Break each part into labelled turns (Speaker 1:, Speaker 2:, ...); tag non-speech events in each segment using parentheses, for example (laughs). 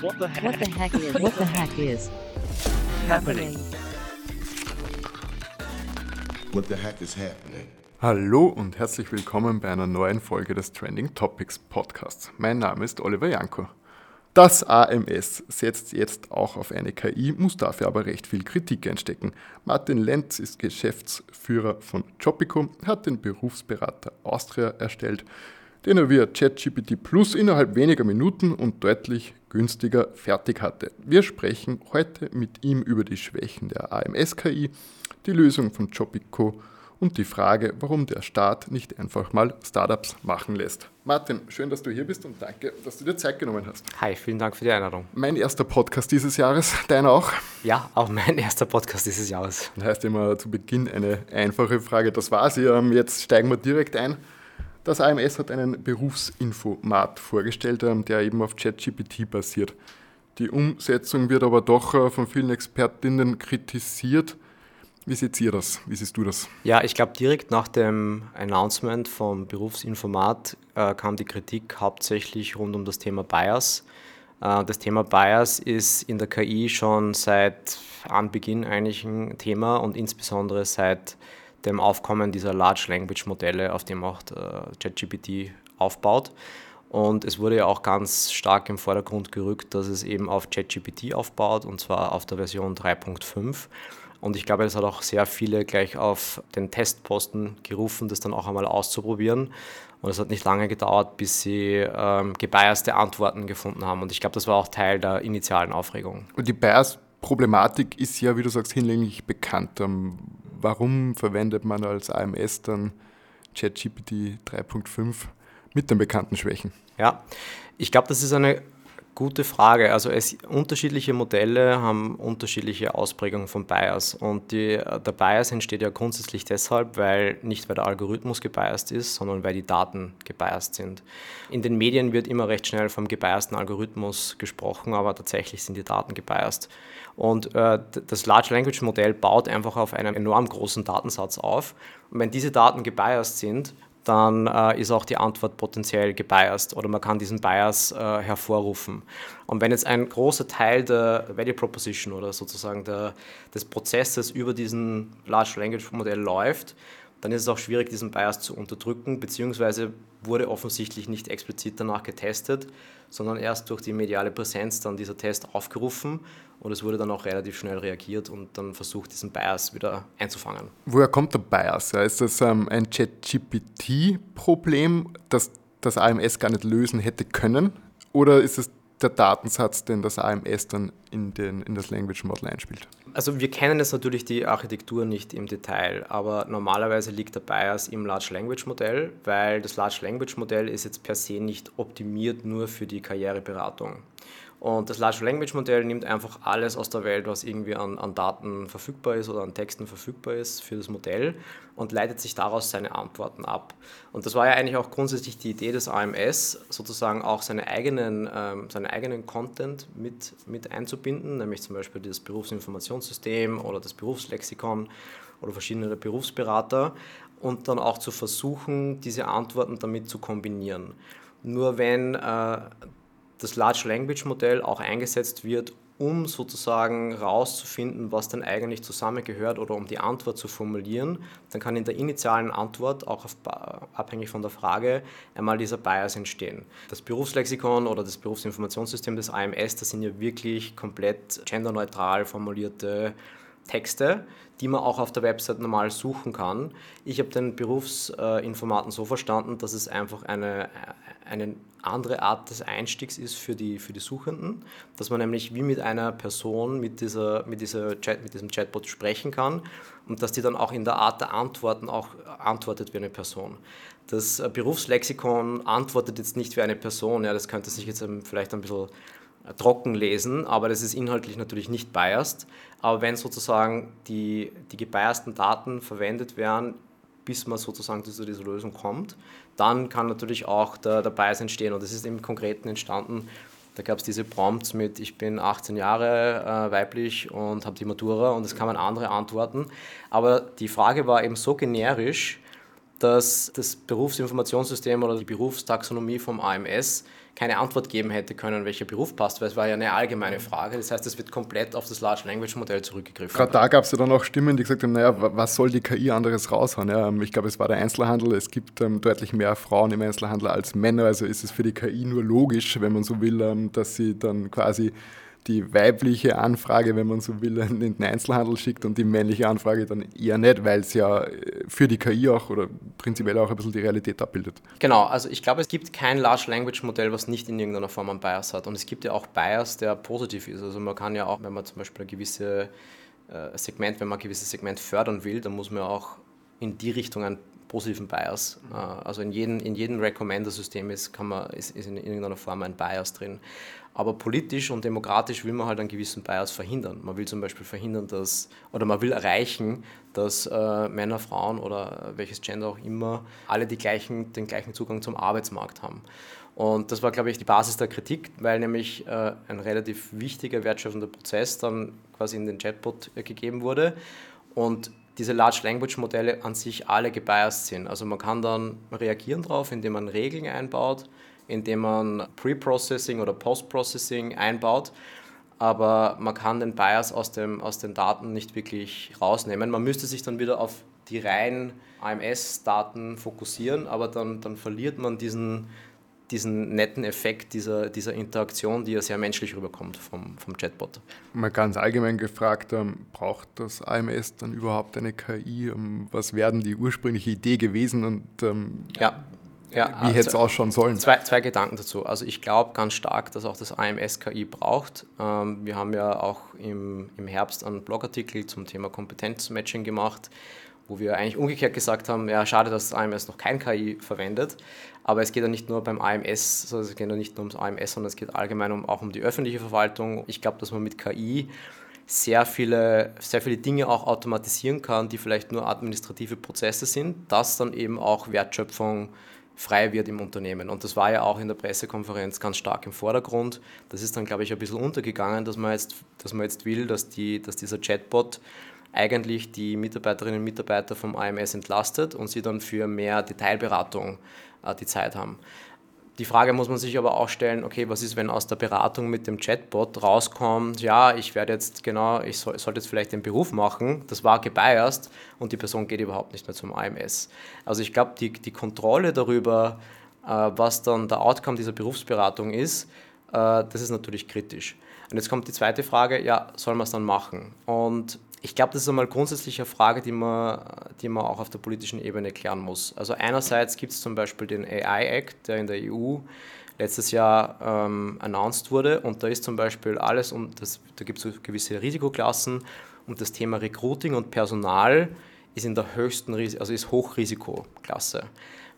Speaker 1: What the heck?
Speaker 2: What the heck is what the heck is
Speaker 1: happening?
Speaker 3: What the heck is happening?
Speaker 4: Hallo und herzlich willkommen bei einer neuen Folge des Trending Topics Podcasts. Mein Name ist Oliver Janko. Das AMS setzt jetzt auch auf eine KI, muss dafür aber recht viel Kritik einstecken. Martin Lenz ist Geschäftsführer von Jopico, hat den Berufsberater Austria erstellt, den er via ChatGPT Plus innerhalb weniger Minuten und deutlich günstiger fertig hatte. Wir sprechen heute mit ihm über die Schwächen der AMS-KI, die Lösung von Jopico und die Frage, warum der Staat nicht einfach mal Startups machen lässt. Martin, schön, dass du hier bist und danke, dass du dir Zeit genommen hast.
Speaker 5: Hi, vielen Dank für die Einladung.
Speaker 4: Mein erster Podcast dieses Jahres, (laughs) deiner auch?
Speaker 5: Ja, auch mein (laughs) erster Podcast dieses Jahres.
Speaker 4: Das heißt immer zu Beginn eine einfache Frage, das war sie. Ähm, jetzt steigen wir direkt ein. Das AMS hat einen Berufsinfomat vorgestellt, ähm, der eben auf ChatGPT basiert. Die Umsetzung wird aber doch äh, von vielen Expertinnen kritisiert. Wie seht ihr das? Wie siehst du das?
Speaker 5: Ja, ich glaube, direkt nach dem Announcement vom Berufsinformat äh, kam die Kritik hauptsächlich rund um das Thema Bias. Äh, das Thema Bias ist in der KI schon seit Anbeginn eigentlich ein Thema und insbesondere seit dem Aufkommen dieser Large Language Modelle, auf dem auch äh, ChatGPT aufbaut. Und es wurde ja auch ganz stark im Vordergrund gerückt, dass es eben auf ChatGPT aufbaut und zwar auf der Version 3.5. Und ich glaube, das hat auch sehr viele gleich auf den Testposten gerufen, das dann auch einmal auszuprobieren. Und es hat nicht lange gedauert, bis sie ähm, gebiaste Antworten gefunden haben. Und ich glaube, das war auch Teil der initialen Aufregung.
Speaker 4: Und die Bias-Problematik ist ja, wie du sagst, hinlänglich bekannt. Warum verwendet man als AMS dann ChatGPT 3.5 mit den bekannten Schwächen?
Speaker 5: Ja, ich glaube, das ist eine Gute Frage. Also es, unterschiedliche Modelle haben unterschiedliche Ausprägungen von Bias. Und die, der Bias entsteht ja grundsätzlich deshalb, weil nicht weil der Algorithmus gebiased ist, sondern weil die Daten gebiased sind. In den Medien wird immer recht schnell vom gebiasten Algorithmus gesprochen, aber tatsächlich sind die Daten gebiased. Und äh, das Large Language Modell baut einfach auf einem enorm großen Datensatz auf. Und wenn diese Daten gebiased sind, dann äh, ist auch die Antwort potenziell gebiased oder man kann diesen Bias äh, hervorrufen. Und wenn jetzt ein großer Teil der Value Proposition oder sozusagen der, des Prozesses über diesen Large Language Modell läuft, dann ist es auch schwierig, diesen Bias zu unterdrücken, beziehungsweise wurde offensichtlich nicht explizit danach getestet, sondern erst durch die mediale Präsenz dann dieser Test aufgerufen und es wurde dann auch relativ schnell reagiert und dann versucht, diesen Bias wieder einzufangen.
Speaker 4: Woher kommt der Bias? ist das ähm, ein ChatGPT-Problem, das das AMS gar nicht lösen hätte können? Oder ist es der Datensatz, den das AMS dann in, den, in das Language Model einspielt?
Speaker 5: Also wir kennen jetzt natürlich die Architektur nicht im Detail, aber normalerweise liegt der Bias im Large Language Modell, weil das Large Language Modell ist jetzt per se nicht optimiert nur für die Karriereberatung. Und das Large Language Modell nimmt einfach alles aus der Welt, was irgendwie an, an, Daten verfügbar ist oder an Texten verfügbar ist für das Modell und leitet sich daraus seine Antworten ab. Und das war ja eigentlich auch grundsätzlich die Idee des AMS, sozusagen auch seine eigenen, ähm, seinen eigenen Content mit, mit einzubinden, nämlich zum Beispiel das Berufsinformationssystem oder das Berufslexikon oder verschiedene Berufsberater und dann auch zu versuchen, diese Antworten damit zu kombinieren. Nur wenn äh, das Large Language Modell auch eingesetzt wird, um sozusagen rauszufinden, was denn eigentlich zusammengehört oder um die Antwort zu formulieren, dann kann in der initialen Antwort, auch auf, abhängig von der Frage, einmal dieser Bias entstehen. Das Berufslexikon oder das Berufsinformationssystem des AMS, das sind ja wirklich komplett genderneutral formulierte Texte, die man auch auf der Website normal suchen kann. Ich habe den Berufsinformaten so verstanden, dass es einfach eine, eine andere Art des Einstiegs ist für die, für die Suchenden, dass man nämlich wie mit einer Person mit, dieser, mit, dieser Chat, mit diesem Chatbot sprechen kann und dass die dann auch in der Art der Antworten auch antwortet wie eine Person. Das Berufslexikon antwortet jetzt nicht wie eine Person, ja, das könnte sich jetzt vielleicht ein bisschen trocken lesen, aber das ist inhaltlich natürlich nicht biased. Aber wenn sozusagen die, die gebiasten Daten verwendet werden, bis man sozusagen zu dieser Lösung kommt, dann kann natürlich auch der, der Bias entstehen. Und das ist im Konkreten entstanden. Da gab es diese Prompts mit, ich bin 18 Jahre äh, weiblich und habe die Matura und es kamen andere Antworten. Aber die Frage war eben so generisch, dass das Berufsinformationssystem oder die Berufstaxonomie vom AMS keine Antwort geben hätte können, welcher Beruf passt, weil es war ja eine allgemeine Frage. Das heißt, es wird komplett auf das Large Language Modell zurückgegriffen.
Speaker 4: Gerade da gab es ja dann auch Stimmen, die gesagt haben, naja, was soll die KI anderes raushauen? Ja, ähm, ich glaube, es war der Einzelhandel. Es gibt ähm, deutlich mehr Frauen im Einzelhandel als Männer. Also ist es für die KI nur logisch, wenn man so will, ähm, dass sie dann quasi die weibliche Anfrage, wenn man so will, in den Einzelhandel schickt und die männliche Anfrage dann eher nicht, weil es ja äh, für die KI auch oder prinzipiell auch ein bisschen die Realität abbildet.
Speaker 5: Genau, also ich glaube, es gibt kein Large Language Modell, was nicht in irgendeiner Form einen Bias hat. Und es gibt ja auch Bias, der positiv ist. Also man kann ja auch, wenn man zum Beispiel ein gewisses äh, Segment, wenn man ein gewisses Segment fördern will, dann muss man auch in die Richtung einen positiven Bias. Äh, also in jedem, in jedem Recommender-System ist, ist, ist in irgendeiner Form ein Bias drin. Aber politisch und demokratisch will man halt einen gewissen Bias verhindern. Man will zum Beispiel verhindern, dass, oder man will erreichen, dass äh, Männer, Frauen oder welches Gender auch immer alle die gleichen, den gleichen Zugang zum Arbeitsmarkt haben. Und das war, glaube ich, die Basis der Kritik, weil nämlich äh, ein relativ wichtiger, wertschöpfender Prozess dann quasi in den Chatbot äh, gegeben wurde. Und diese Large Language Modelle an sich alle gebiased sind. Also man kann dann reagieren darauf, indem man Regeln einbaut, indem man Pre-Processing oder Post-Processing einbaut. Aber man kann den Bias aus, dem, aus den Daten nicht wirklich rausnehmen. Man müsste sich dann wieder auf die reinen AMS-Daten fokussieren, aber dann, dann verliert man diesen, diesen netten Effekt dieser, dieser Interaktion, die ja sehr menschlich rüberkommt vom, vom Chatbot.
Speaker 4: Mal ganz allgemein gefragt, ähm, braucht das AMS dann überhaupt eine KI? Ähm, was wäre denn die ursprüngliche Idee gewesen und ähm,
Speaker 5: ja.
Speaker 4: Ja, Wie hätte es ausschauen sollen?
Speaker 5: Zwei, zwei Gedanken dazu. Also ich glaube ganz stark, dass auch das AMS KI braucht. Ähm, wir haben ja auch im, im Herbst einen Blogartikel zum Thema Kompetenzmatching gemacht, wo wir eigentlich umgekehrt gesagt haben, ja, schade, dass das AMS noch kein KI verwendet. Aber es geht ja nicht nur beim AMS, also es geht ja nicht nur ums AMS, sondern es geht allgemein um, auch um die öffentliche Verwaltung. Ich glaube, dass man mit KI sehr viele, sehr viele Dinge auch automatisieren kann, die vielleicht nur administrative Prozesse sind, dass dann eben auch Wertschöpfung frei wird im Unternehmen. Und das war ja auch in der Pressekonferenz ganz stark im Vordergrund. Das ist dann, glaube ich, ein bisschen untergegangen, dass man jetzt, dass man jetzt will, dass, die, dass dieser Chatbot eigentlich die Mitarbeiterinnen und Mitarbeiter vom AMS entlastet und sie dann für mehr Detailberatung die Zeit haben. Die Frage muss man sich aber auch stellen, okay, was ist, wenn aus der Beratung mit dem Chatbot rauskommt, ja, ich werde jetzt genau, ich soll, sollte jetzt vielleicht den Beruf machen, das war gebiased und die Person geht überhaupt nicht mehr zum AMS. Also ich glaube, die, die Kontrolle darüber, äh, was dann der Outcome dieser Berufsberatung ist, äh, das ist natürlich kritisch. Und jetzt kommt die zweite Frage, ja, soll man es dann machen? Und ich glaube, das ist einmal grundsätzlich eine Frage, die man, die man auch auf der politischen Ebene klären muss. Also einerseits gibt es zum Beispiel den AI Act, der in der EU letztes Jahr ähm, announced wurde. Und da ist zum Beispiel alles, um das, da gibt es gewisse Risikoklassen. Und das Thema Recruiting und Personal ist in der höchsten, also ist Hochrisikoklasse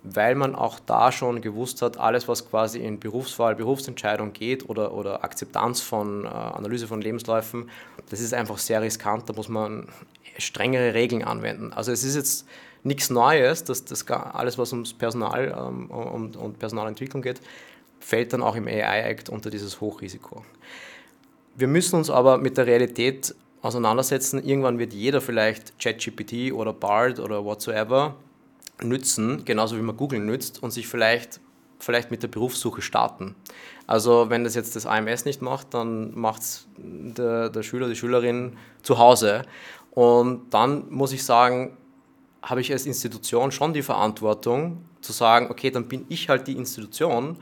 Speaker 5: weil man auch da schon gewusst hat, alles, was quasi in Berufswahl, Berufsentscheidung geht oder, oder Akzeptanz von äh, Analyse von Lebensläufen, das ist einfach sehr riskant, da muss man strengere Regeln anwenden. Also es ist jetzt nichts Neues, dass das alles, was ums Personal ähm, und, und Personalentwicklung geht, fällt dann auch im AI-Act unter dieses Hochrisiko. Wir müssen uns aber mit der Realität auseinandersetzen. Irgendwann wird jeder vielleicht ChatGPT oder BARD oder whatsoever nützen, genauso wie man Google nützt und sich vielleicht, vielleicht mit der Berufssuche starten. Also wenn das jetzt das AMS nicht macht, dann macht es der, der Schüler, die Schülerin zu Hause. Und dann muss ich sagen, habe ich als Institution schon die Verantwortung zu sagen, okay, dann bin ich halt die Institution,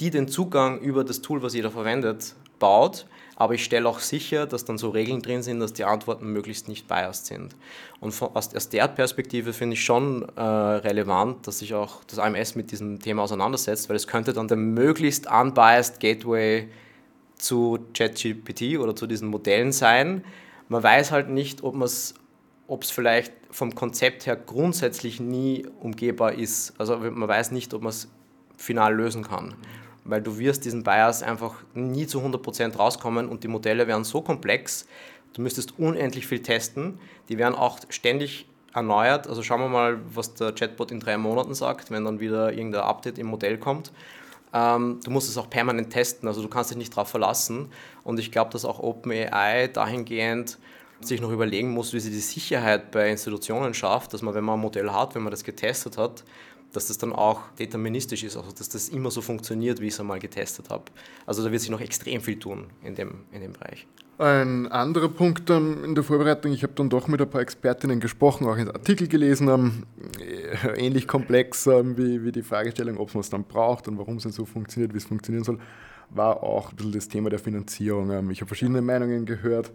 Speaker 5: die den Zugang über das Tool, was jeder verwendet, baut aber ich stelle auch sicher, dass dann so Regeln drin sind, dass die Antworten möglichst nicht biased sind. Und von, aus, aus, der Perspektive finde ich schon äh, relevant, dass sich auch das AMS mit diesem Thema auseinandersetzt, weil es könnte dann der möglichst unbiased Gateway zu ChatGPT oder zu diesen Modellen sein. Man weiß halt nicht, ob es ob es vielleicht vom Konzept her grundsätzlich nie umgehbar ist. Also man weiß nicht, ob man es final lösen kann weil du wirst diesen Bias einfach nie zu 100% rauskommen und die Modelle wären so komplex, du müsstest unendlich viel testen, die werden auch ständig erneuert, also schauen wir mal, was der Chatbot in drei Monaten sagt, wenn dann wieder irgendein Update im Modell kommt. Ähm, du musst es auch permanent testen, also du kannst dich nicht darauf verlassen. Und ich glaube, dass auch OpenAI dahingehend sich noch überlegen muss, wie sie die Sicherheit bei Institutionen schafft, dass man, wenn man ein Modell hat, wenn man das getestet hat, dass das dann auch deterministisch ist, also dass das immer so funktioniert, wie ich es einmal getestet habe. Also da wird sich noch extrem viel tun in dem, in dem Bereich.
Speaker 4: Ein anderer Punkt in der Vorbereitung, ich habe dann doch mit ein paar Expertinnen gesprochen, auch einen Artikel gelesen, ähm, ähnlich komplex ähm, wie, wie die Fragestellung, ob man es dann braucht und warum es dann so funktioniert, wie es funktionieren soll, war auch ein bisschen das Thema der Finanzierung. Ähm, ich habe verschiedene Meinungen gehört.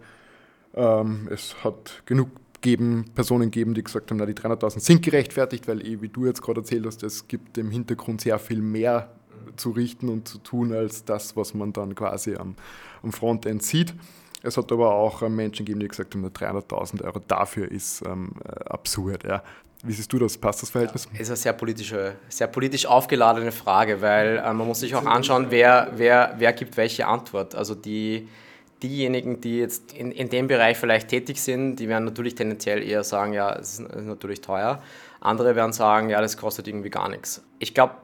Speaker 4: Ähm, es hat genug geben, Personen geben, die gesagt haben, na, die 300.000 sind gerechtfertigt, weil, eh, wie du jetzt gerade erzählt hast, es gibt im Hintergrund sehr viel mehr zu richten und zu tun, als das, was man dann quasi am, am Frontend sieht. Es hat aber auch äh, Menschen gegeben, die gesagt haben, 300.000 Euro dafür ist ähm, äh, absurd. Ja. Wie siehst du das? Passt das Verhältnis?
Speaker 5: Ja, ist eine sehr, politische, sehr politisch aufgeladene Frage, weil äh, man muss sich auch anschauen, wer, wer, wer gibt welche Antwort. Also die, diejenigen, die jetzt in, in dem Bereich vielleicht tätig sind, die werden natürlich tendenziell eher sagen, ja, es ist, natürlich teuer. Andere werden sagen, ja, das kostet irgendwie gar nichts. Ich glaube,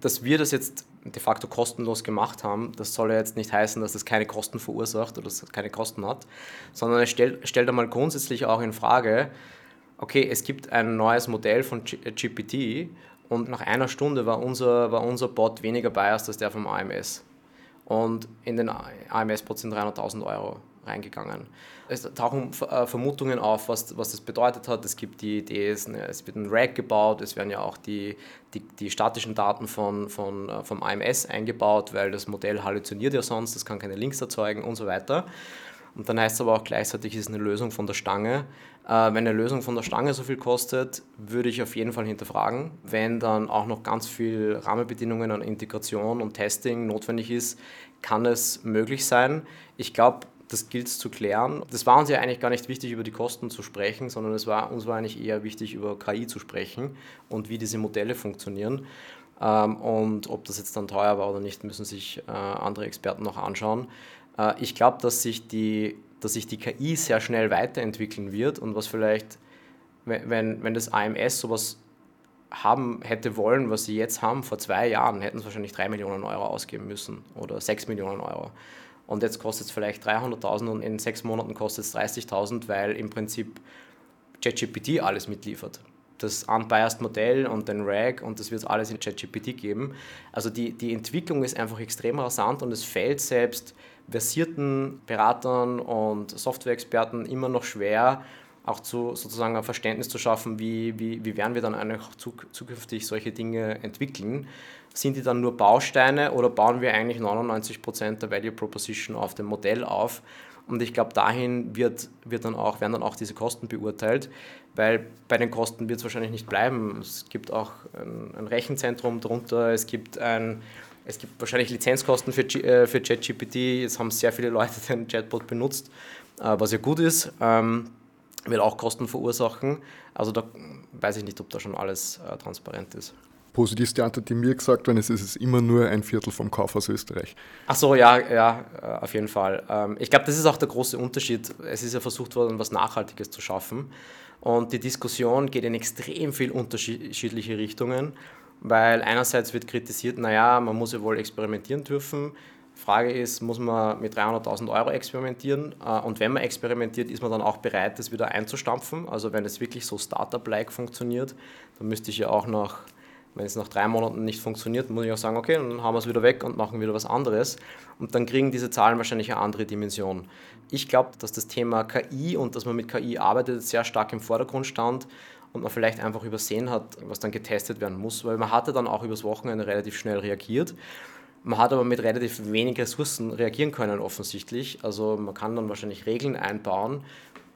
Speaker 5: dass wir das jetzt de facto kostenlos gemacht haben, das soll ja jetzt nicht heißen, dass das keine Kosten verursacht oder dass es keine Kosten hat, sondern es stellt, stellt einmal grundsätzlich auch in Frage, okay, es gibt ein neues Modell von GPT und nach einer Stunde war unser, war unser Bot weniger biased als der vom AMS. Und in den AMS-Bot sind 300.000 Euro reingegangen. Es tauchen äh, Vermutungen auf, was, was das bedeutet hat. Es gibt die Idee, es wird ein Rack gebaut, es werden ja auch die, die, die statischen Daten von, von, äh, vom AMS eingebaut, weil das Modell halluziniert ja sonst, es kann keine Links erzeugen und so weiter. Und dann heißt es aber auch gleichzeitig, es ist eine Lösung von der Stange. Äh, wenn eine Lösung von der Stange so viel kostet, würde ich auf jeden Fall hinterfragen. Wenn dann auch noch ganz viel Rahmenbedingungen an Integration und Testing notwendig ist, kann es möglich sein. Ich glaube, das gilt es zu klären. Das war uns ja eigentlich gar nicht wichtig, über die Kosten zu sprechen, sondern es war, uns war eigentlich eher wichtig, über KI zu sprechen und wie diese Modelle funktionieren. Ähm, und ob das jetzt dann teuer war oder nicht, müssen sich äh, andere Experten noch anschauen. Äh, ich glaube, dass, sich die, dass sich die KI sehr schnell weiterentwickeln wird und was vielleicht, wenn, wenn das AMS sowas haben hätte wollen, was sie jetzt haben, vor zwei Jahren, hätten sie wahrscheinlich drei Millionen Euro ausgeben müssen oder sechs Millionen Euro und jetzt kostet es vielleicht 300.000 und in sechs Monaten kostet es 30.000, weil im Prinzip ChatGPT alles mitliefert. Das unbiased Modell und den RAG und das wird es alles in ChatGPT geben. Also die, die Entwicklung ist einfach extrem rasant und es fällt selbst versierten Beratern und Softwareexperten immer noch schwer, auch zu, sozusagen ein Verständnis zu schaffen, wie, wie, wie werden wir dann eigentlich zukünftig solche Dinge entwickeln. Sind die dann nur Bausteine oder bauen wir eigentlich 99% der Value Proposition auf dem Modell auf? Und ich glaube, dahin wird, wird dann auch, werden dann auch diese Kosten beurteilt, weil bei den Kosten wird es wahrscheinlich nicht bleiben. Es gibt auch ein, ein Rechenzentrum drunter, es gibt ein, es gibt wahrscheinlich Lizenzkosten für, äh, für ChatGPT. Jetzt haben sehr viele Leute (laughs) den Chatbot benutzt, äh, was ja gut ist. Ähm, wird auch Kosten verursachen. Also da weiß ich nicht, ob da schon alles äh, transparent ist.
Speaker 4: Positivste Antwort, die mir gesagt worden ist, ist es immer nur ein Viertel vom Kauf aus Österreich.
Speaker 5: Ach so, ja, ja, äh, auf jeden Fall. Ähm, ich glaube, das ist auch der große Unterschied. Es ist ja versucht worden, was Nachhaltiges zu schaffen. Und die Diskussion geht in extrem viel unterschiedliche Richtungen, weil einerseits wird kritisiert, naja, man muss ja wohl experimentieren dürfen. Frage ist, muss man mit 300.000 Euro experimentieren? Äh, und wenn man experimentiert, ist man dann auch bereit, das wieder einzustampfen? Also wenn es wirklich so Startup-like funktioniert, dann müsste ich ja auch nach, wenn es nach drei Monaten nicht funktioniert, muss ich auch sagen, okay, dann haben wir es wieder weg und machen wieder was anderes. Und dann kriegen diese Zahlen wahrscheinlich eine andere Dimension. Ich glaube, dass das Thema KI und dass man mit KI arbeitet, sehr stark im Vordergrund stand und man vielleicht einfach übersehen hat, was dann getestet werden muss, weil man hatte dann auch übers Wochenende relativ schnell reagiert man hat aber mit relativ wenig Ressourcen reagieren können, offensichtlich. Also man kann dann wahrscheinlich Regeln einbauen,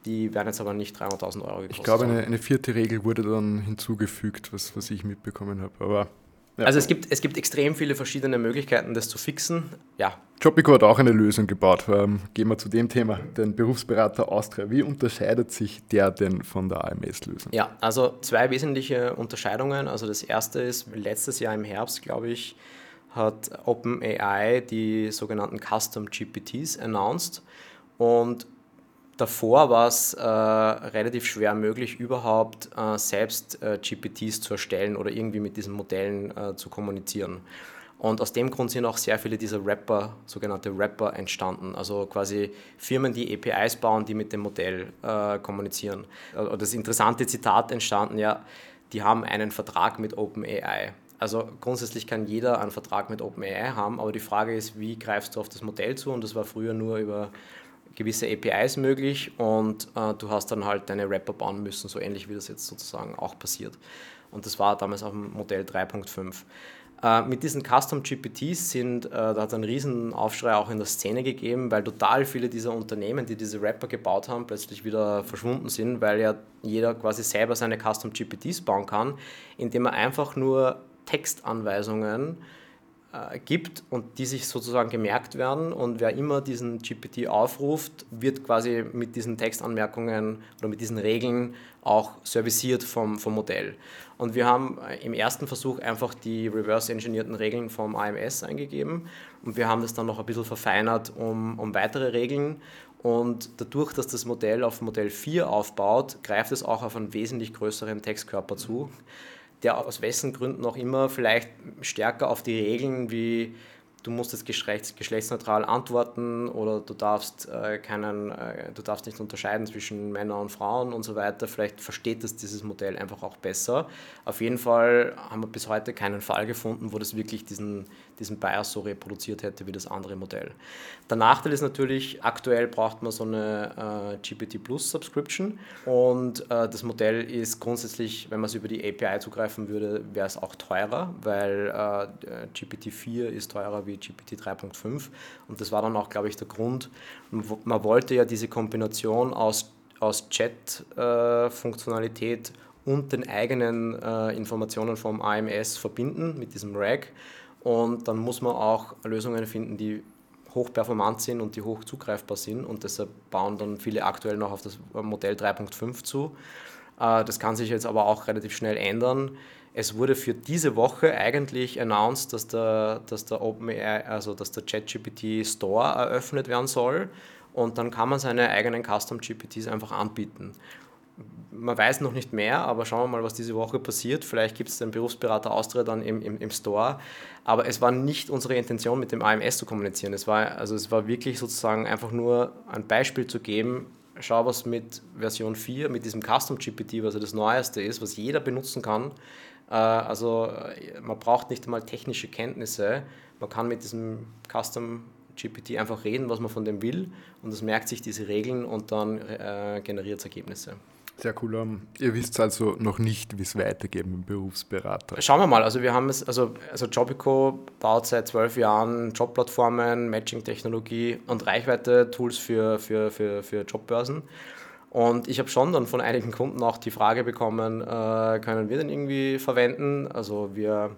Speaker 5: die werden jetzt aber nicht 300.000 Euro gekostet.
Speaker 4: Ich glaube, eine, eine, vierte Regel wurde dann hinzugefügt, was, was ich mitbekommen habe. Aber
Speaker 5: ja. Also es gibt, es gibt extrem viele verschiedene Möglichkeiten, das zu fixen. Ja.
Speaker 4: Jobico hat auch eine Lösung gebaut. Ähm, gehen wir zu dem Thema, den Berufsberater Austria. Wie unterscheidet sich der denn von der AMS-Lösung?
Speaker 5: Ja, also zwei wesentliche Unterscheidungen. Also das erste ist, letztes Jahr im Herbst, glaube ich, hat OpenAI die sogenannten Custom GPTs announced und davor war es äh, relativ schwer möglich, überhaupt äh, selbst äh, GPTs zu erstellen oder irgendwie mit diesen Modellen äh, zu kommunizieren. Und aus dem Grund sind auch sehr viele dieser Rapper, sogenannte Rapper, entstanden. Also quasi Firmen, die APIs bauen, die mit dem Modell äh, kommunizieren. Äh, das interessante Zitat entstanden, ja, die haben einen Vertrag mit OpenAI. Also grundsätzlich kann jeder einen Vertrag mit OpenAI haben, aber die Frage ist, wie greifst du auf das Modell zu? Und das war früher nur über gewisse APIs möglich und äh, du hast dann halt deine Wrapper bauen müssen, so ähnlich wie das jetzt sozusagen auch passiert. Und das war damals auf dem Modell 3.5. Äh, mit diesen Custom GPTs sind, äh, da hat es einen riesen Aufschrei auch in der Szene gegeben, weil total viele dieser Unternehmen, die diese Wrapper gebaut haben, plötzlich wieder verschwunden sind, weil ja jeder quasi selber seine Custom GPTs bauen kann, indem er einfach nur Textanweisungen äh, gibt und die sich sozusagen gemerkt werden. Und wer immer diesen GPT aufruft, wird quasi mit diesen Textanmerkungen oder mit diesen Regeln auch serviciert vom, vom Modell. Und wir haben äh, im ersten Versuch einfach die reverse-engineerten Regeln vom AMS eingegeben und wir haben das dann noch ein bisschen verfeinert um, um weitere Regeln. Und dadurch, dass das Modell auf Modell 4 aufbaut, greift es auch auf einen wesentlich größeren Textkörper zu der aus wessen Gründen auch immer vielleicht stärker auf die Regeln wie du musst jetzt geschlechts, geschlechtsneutral antworten oder du darfst, äh, keinen, äh, du darfst nicht unterscheiden zwischen Männern und Frauen und so weiter. Vielleicht versteht das dieses Modell einfach auch besser. Auf jeden Fall haben wir bis heute keinen Fall gefunden, wo das wirklich diesen, diesen Bias so reproduziert hätte wie das andere Modell. Der Nachteil ist natürlich, aktuell braucht man so eine äh, GPT Plus Subscription und äh, das Modell ist grundsätzlich, wenn man es über die API zugreifen würde, wäre es auch teurer, weil äh, GPT 4 ist teurer wie GPT 3.5 und das war dann auch, glaube ich, der Grund. Man wollte ja diese Kombination aus, aus Chat-Funktionalität äh, und den eigenen äh, Informationen vom AMS verbinden mit diesem RAG und dann muss man auch Lösungen finden, die hochperformant sind und die hoch zugreifbar sind. Und deshalb bauen dann viele aktuell noch auf das Modell 3.5 zu. Äh, das kann sich jetzt aber auch relativ schnell ändern. Es wurde für diese Woche eigentlich announced, dass der, dass der OpenAI, also dass der ChatGPT Store eröffnet werden soll. Und dann kann man seine eigenen Custom GPTs einfach anbieten man weiß noch nicht mehr, aber schauen wir mal, was diese Woche passiert. Vielleicht gibt es den Berufsberater Austria dann im, im, im Store. Aber es war nicht unsere Intention, mit dem AMS zu kommunizieren. Es war, also es war wirklich sozusagen einfach nur ein Beispiel zu geben, schau, was mit Version 4, mit diesem Custom GPT, was ja das Neueste ist, was jeder benutzen kann. Äh, also man braucht nicht einmal technische Kenntnisse. Man kann mit diesem Custom GPT einfach reden, was man von dem will und das merkt sich diese Regeln und dann äh, generiert es Ergebnisse.
Speaker 4: Sehr cool. Um, ihr wisst also noch nicht, wie es weitergeht mit dem Berufsberater.
Speaker 5: Schauen wir mal. Also wir haben es, also, also Jobico baut seit zwölf Jahren Jobplattformen, Matching-Technologie und Reichweite-Tools für, für, für, für Jobbörsen. Und ich habe schon dann von einigen Kunden auch die Frage bekommen, äh, können wir den irgendwie verwenden? Also wir,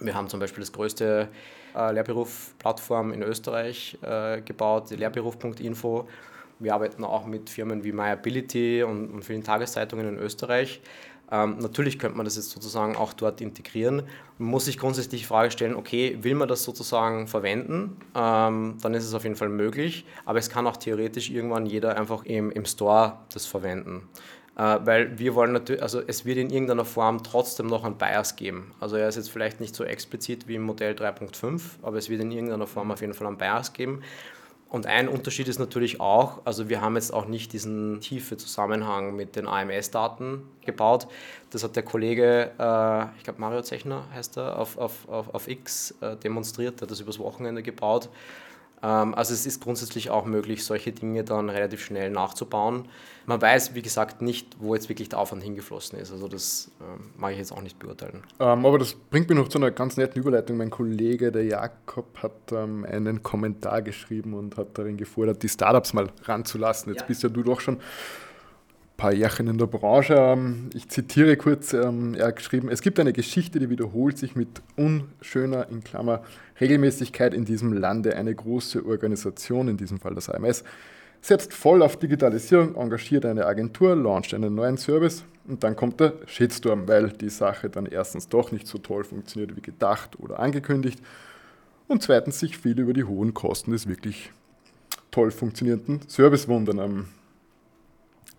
Speaker 5: wir haben zum Beispiel das größte äh, Lehrberuf-Plattform in Österreich äh, gebaut, lehrberuf.info wir arbeiten auch mit Firmen wie MyAbility und, und vielen Tageszeitungen in Österreich. Ähm, natürlich könnte man das jetzt sozusagen auch dort integrieren. Man muss sich grundsätzlich die Frage stellen, okay, will man das sozusagen verwenden? Ähm, dann ist es auf jeden Fall möglich, aber es kann auch theoretisch irgendwann jeder einfach im, im Store das verwenden. Äh, weil wir wollen natürlich, also es wird in irgendeiner Form trotzdem noch einen Bias geben. Also er ist jetzt vielleicht nicht so explizit wie im Modell 3.5, aber es wird in irgendeiner Form auf jeden Fall einen Bias geben. Und ein Unterschied ist natürlich auch, also wir haben jetzt auch nicht diesen tiefe Zusammenhang mit den AMS-Daten gebaut. Das hat der Kollege, äh, ich glaube Mario Zechner heißt er, auf, auf, auf, auf X äh, demonstriert, der hat das übers Wochenende gebaut. Ähm, also es ist grundsätzlich auch möglich, solche Dinge dann relativ schnell nachzubauen. Man weiß, wie gesagt, nicht, wo jetzt wirklich der Aufwand hingeflossen ist. Also das ähm, mag ich jetzt auch nicht beurteilen.
Speaker 4: Ähm, aber das bringt mich noch zu einer ganz netten Überleitung. Mein Kollege, der Jakob, hat ähm, einen Kommentar geschrieben und hat darin gefordert, die Startups mal ranzulassen. Jetzt ja. bist ja du doch schon paar Jährchen in der Branche. Ähm, ich zitiere kurz, ähm, er hat geschrieben, es gibt eine Geschichte, die wiederholt sich mit unschöner, in Klammer, Regelmäßigkeit in diesem Lande. Eine große Organisation, in diesem Fall das AMS, setzt voll auf Digitalisierung, engagiert eine Agentur, launcht einen neuen Service und dann kommt der Shitstorm, weil die Sache dann erstens doch nicht so toll funktioniert wie gedacht oder angekündigt und zweitens sich viel über die hohen Kosten des wirklich toll funktionierenden Service wundern.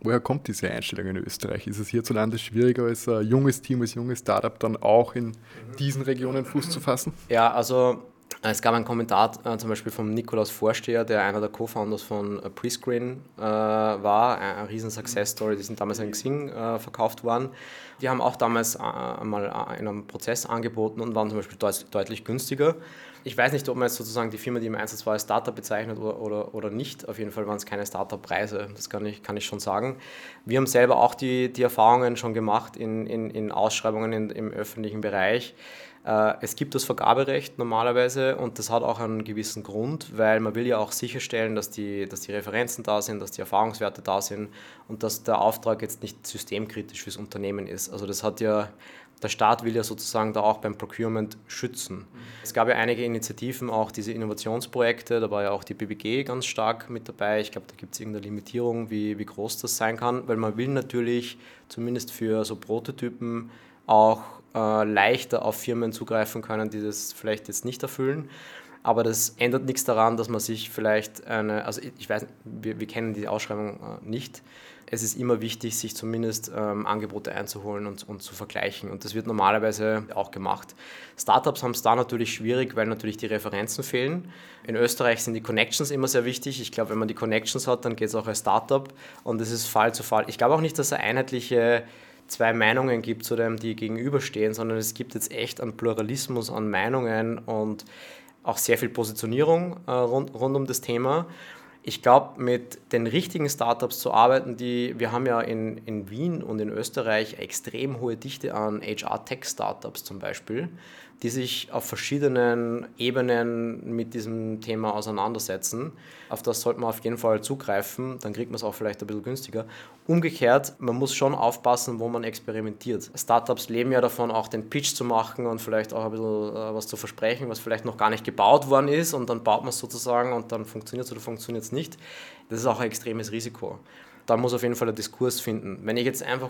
Speaker 4: Woher kommt diese Einstellung in Österreich? Ist es hierzulande schwieriger als ein junges Team, als junges Startup dann auch in diesen Regionen Fuß zu fassen?
Speaker 5: Ja, also es gab einen Kommentar äh, zum Beispiel vom Nikolaus Vorsteher, der einer der Co-Founders von äh, Prescreen äh, war, eine, eine riesen Success-Story, die sind damals an Xing äh, verkauft worden. Die haben auch damals äh, einmal äh, in einem Prozess angeboten und waren zum Beispiel deut deutlich günstiger. Ich weiß nicht, ob man jetzt sozusagen die Firma, die im Einsatz war, als Startup bezeichnet oder, oder, oder nicht. Auf jeden Fall waren es keine Startup-Preise, das kann ich, kann ich schon sagen. Wir haben selber auch die, die Erfahrungen schon gemacht in, in, in Ausschreibungen in, im öffentlichen Bereich äh, es gibt das Vergaberecht normalerweise und das hat auch einen gewissen Grund, weil man will ja auch sicherstellen, dass die, dass die Referenzen da sind, dass die Erfahrungswerte da sind und dass der Auftrag jetzt nicht systemkritisch fürs Unternehmen ist. Also das hat ja, der Staat will ja sozusagen da auch beim Procurement schützen. Es gab ja einige Initiativen, auch diese Innovationsprojekte, da war ja auch die BBG ganz stark mit dabei. Ich glaube, da gibt es irgendeine Limitierung, wie, wie groß das sein kann, weil man will natürlich zumindest für so Prototypen auch äh, leichter auf Firmen zugreifen können, die das vielleicht jetzt nicht erfüllen. Aber das ändert nichts daran, dass man sich vielleicht eine, also ich weiß, wir, wir kennen die Ausschreibung äh, nicht. Es ist immer wichtig, sich zumindest ähm, Angebote einzuholen und, und zu vergleichen. Und das wird normalerweise auch gemacht. Startups haben es da natürlich schwierig, weil natürlich die Referenzen fehlen. In Österreich sind die Connections immer sehr wichtig. Ich glaube, wenn man die Connections hat, dann geht es auch als Startup. Und das ist Fall zu Fall. Ich glaube auch nicht, dass eine einheitliche zwei Meinungen gibt, zu dem die gegenüberstehen, sondern es gibt jetzt echt einen Pluralismus an Meinungen und auch sehr viel Positionierung äh, rund, rund um das Thema. Ich glaube, mit den richtigen Startups zu arbeiten, die wir haben ja in, in Wien und in Österreich extrem hohe Dichte an HR-Tech-Startups zum Beispiel die sich auf verschiedenen Ebenen mit diesem Thema auseinandersetzen. Auf das sollte man auf jeden Fall zugreifen, dann kriegt man es auch vielleicht ein bisschen günstiger. Umgekehrt, man muss schon aufpassen, wo man experimentiert. Startups leben ja davon, auch den Pitch zu machen und vielleicht auch ein bisschen äh, was zu versprechen, was vielleicht noch gar nicht gebaut worden ist und dann baut man es sozusagen und dann funktioniert es oder funktioniert es nicht. Das ist auch ein extremes Risiko. Da muss auf jeden Fall ein Diskurs finden. Wenn ich jetzt einfach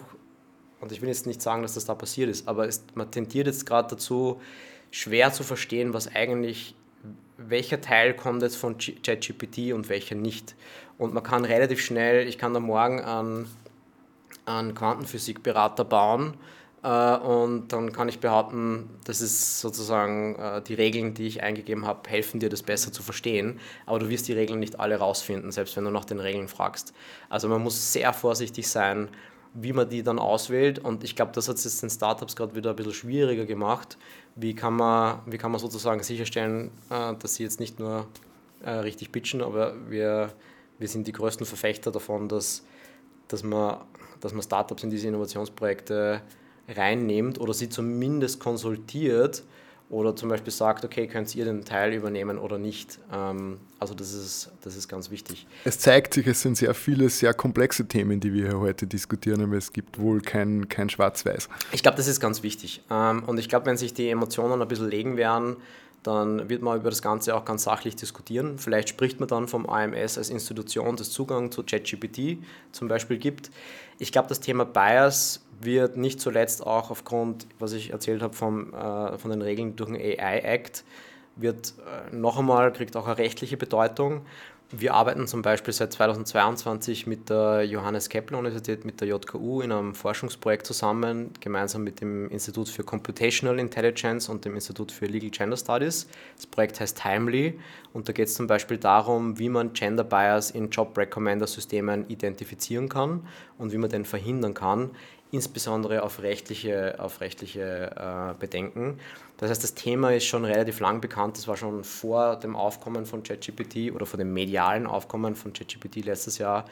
Speaker 5: und ich will jetzt nicht sagen, dass das da passiert ist, aber es, man tendiert jetzt gerade dazu, schwer zu verstehen, was eigentlich, welcher Teil kommt jetzt von ChatGPT und welcher nicht. Und man kann relativ schnell, ich kann da morgen einen, einen Quantenphysikberater bauen und dann kann ich behaupten, das ist sozusagen äh, die Regeln, die ich eingegeben habe, helfen dir das besser zu verstehen. Aber du wirst die Regeln nicht alle rausfinden, selbst wenn du nach den Regeln fragst. Also man muss sehr vorsichtig sein, wie man die dann auswählt. Und ich glaube, das hat es jetzt den Startups gerade wieder ein bisschen schwieriger gemacht. Wie kann man, wie kann man sozusagen sicherstellen, äh, dass sie jetzt nicht nur äh, richtig pitchen, aber wir, wir sind die größten Verfechter davon, dass, dass, man, dass man Startups in diese Innovationsprojekte reinnimmt oder sie zumindest konsultiert oder zum Beispiel sagt, okay, könnt ihr den Teil übernehmen oder nicht. Ähm, also das ist, das ist ganz wichtig.
Speaker 4: Es zeigt sich, es sind sehr viele, sehr komplexe Themen, die wir hier heute diskutieren, aber es gibt wohl kein, kein Schwarz-Weiß.
Speaker 5: Ich glaube, das ist ganz wichtig. Ähm, und ich glaube, wenn sich die Emotionen ein bisschen legen werden, dann wird man über das Ganze auch ganz sachlich diskutieren. Vielleicht spricht man dann vom AMS als Institution, das Zugang zu ChatGPT zum Beispiel gibt. Ich glaube, das Thema Bias wird nicht zuletzt auch aufgrund, was ich erzählt habe, vom, äh, von den Regeln durch den AI-Act, wird äh, noch einmal, kriegt auch eine rechtliche Bedeutung. Wir arbeiten zum Beispiel seit 2022 mit der Johannes Kepler Universität, mit der JKU in einem Forschungsprojekt zusammen, gemeinsam mit dem Institut für Computational Intelligence und dem Institut für Legal Gender Studies. Das Projekt heißt Timely und da geht es zum Beispiel darum, wie man Gender Bias in Job Recommender Systemen identifizieren kann und wie man den verhindern kann, insbesondere auf rechtliche, auf rechtliche äh, Bedenken. Das heißt, das Thema ist schon relativ lang bekannt. Das war schon vor dem Aufkommen von ChatGPT oder vor dem medialen Aufkommen von ChatGPT letztes Jahr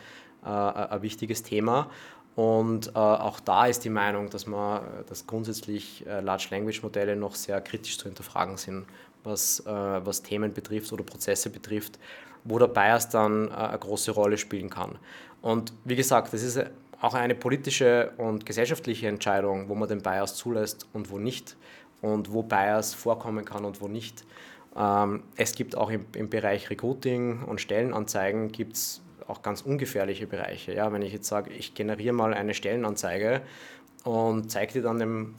Speaker 5: äh, ein wichtiges Thema. Und äh, auch da ist die Meinung, dass man, dass grundsätzlich äh, Large Language Modelle noch sehr kritisch zu hinterfragen sind, was, äh, was Themen betrifft oder Prozesse betrifft, wo der Bias dann äh, eine große Rolle spielen kann. Und wie gesagt, das ist auch eine politische und gesellschaftliche Entscheidung, wo man den Bias zulässt und wo nicht und wo Bias vorkommen kann und wo nicht. Ähm, es gibt auch im, im Bereich Recruiting und Stellenanzeigen gibt es auch ganz ungefährliche Bereiche. Ja, wenn ich jetzt sage, ich generiere mal eine Stellenanzeige und zeige die dann dem,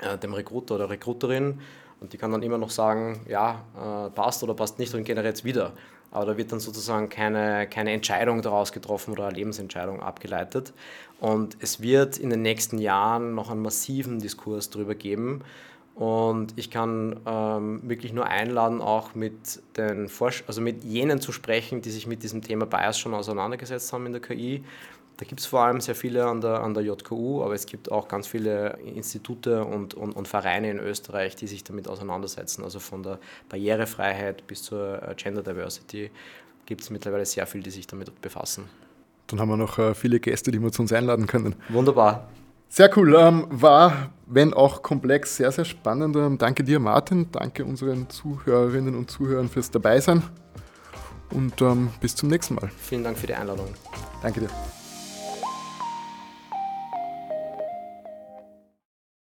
Speaker 5: äh, dem Recruiter oder Recruiterin und die kann dann immer noch sagen, ja, äh, passt oder passt nicht und generiert es wieder. Aber da wird dann sozusagen keine, keine Entscheidung daraus getroffen oder eine Lebensentscheidung abgeleitet. Und es wird in den nächsten Jahren noch einen massiven Diskurs darüber geben. Und ich kann ähm, wirklich nur einladen, auch mit den Forsch also mit jenen zu sprechen, die sich mit diesem Thema Bias schon auseinandergesetzt haben in der KI. Da gibt es vor allem sehr viele an der, an der JKU, aber es gibt auch ganz viele Institute und, und, und Vereine in Österreich, die sich damit auseinandersetzen. Also von der Barrierefreiheit bis zur äh, Gender Diversity gibt es mittlerweile sehr viele, die sich damit befassen.
Speaker 4: Dann haben wir noch äh, viele Gäste, die wir zu uns einladen können.
Speaker 5: Wunderbar.
Speaker 4: Sehr cool. Ähm, war, wenn auch komplex, sehr, sehr spannend. Ähm, danke dir, Martin. Danke unseren Zuhörerinnen und Zuhörern fürs Dabeisein. Und ähm, bis zum nächsten Mal.
Speaker 5: Vielen Dank für die Einladung.
Speaker 4: Danke dir.